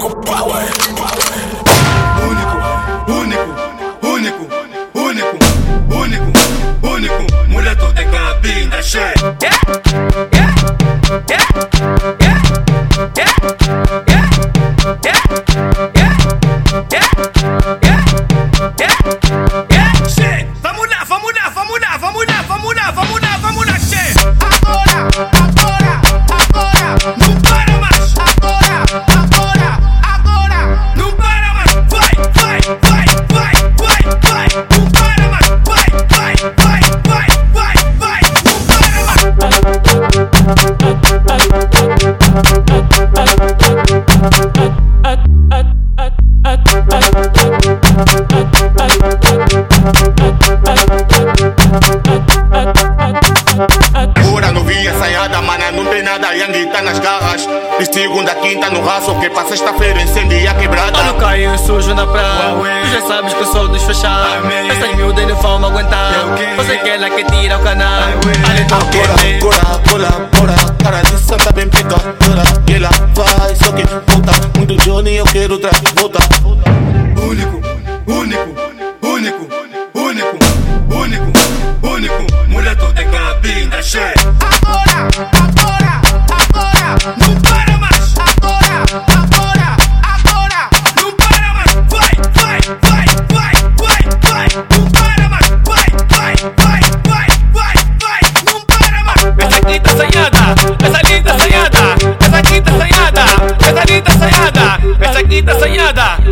Power. Único, único, único, único, único, único. Moleto de cabina cheia. Yeah, yeah, yeah, yeah, yeah, yeah, yeah, yeah, yeah, yeah, yeah, vamos lá, vamos lá, vamos lá, vamos lá, vamos lá, Pura vi ensaiada, mana, não tem nada, Yang tá nas garras. De segunda, quinta no raço, que pra sexta-feira incendia a quebrada. Olha o Caio sujo na praia. Tu já sabes que eu sou dos fechados Essas miúdas não vão aguentar. Você quer lá que tira o canal. Então Agora, agora, cola, bora. Cara de santa bem pecadora E ela vai, só que volta. Muito Johnny, eu quero outra volta shit. Ahora, ahora, ahora, Vai, vai,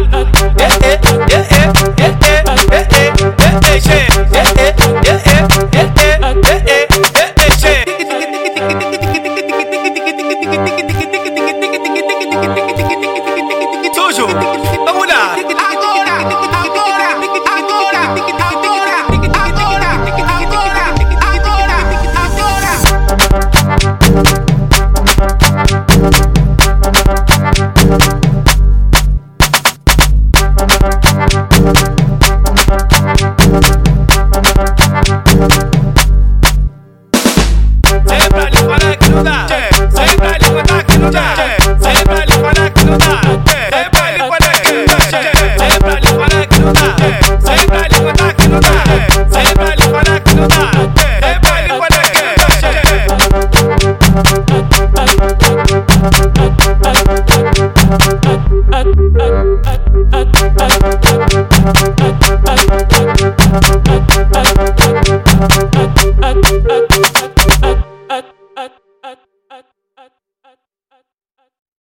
Sempre ali para que não dá Sempre ali para que não dá أك أك أك أك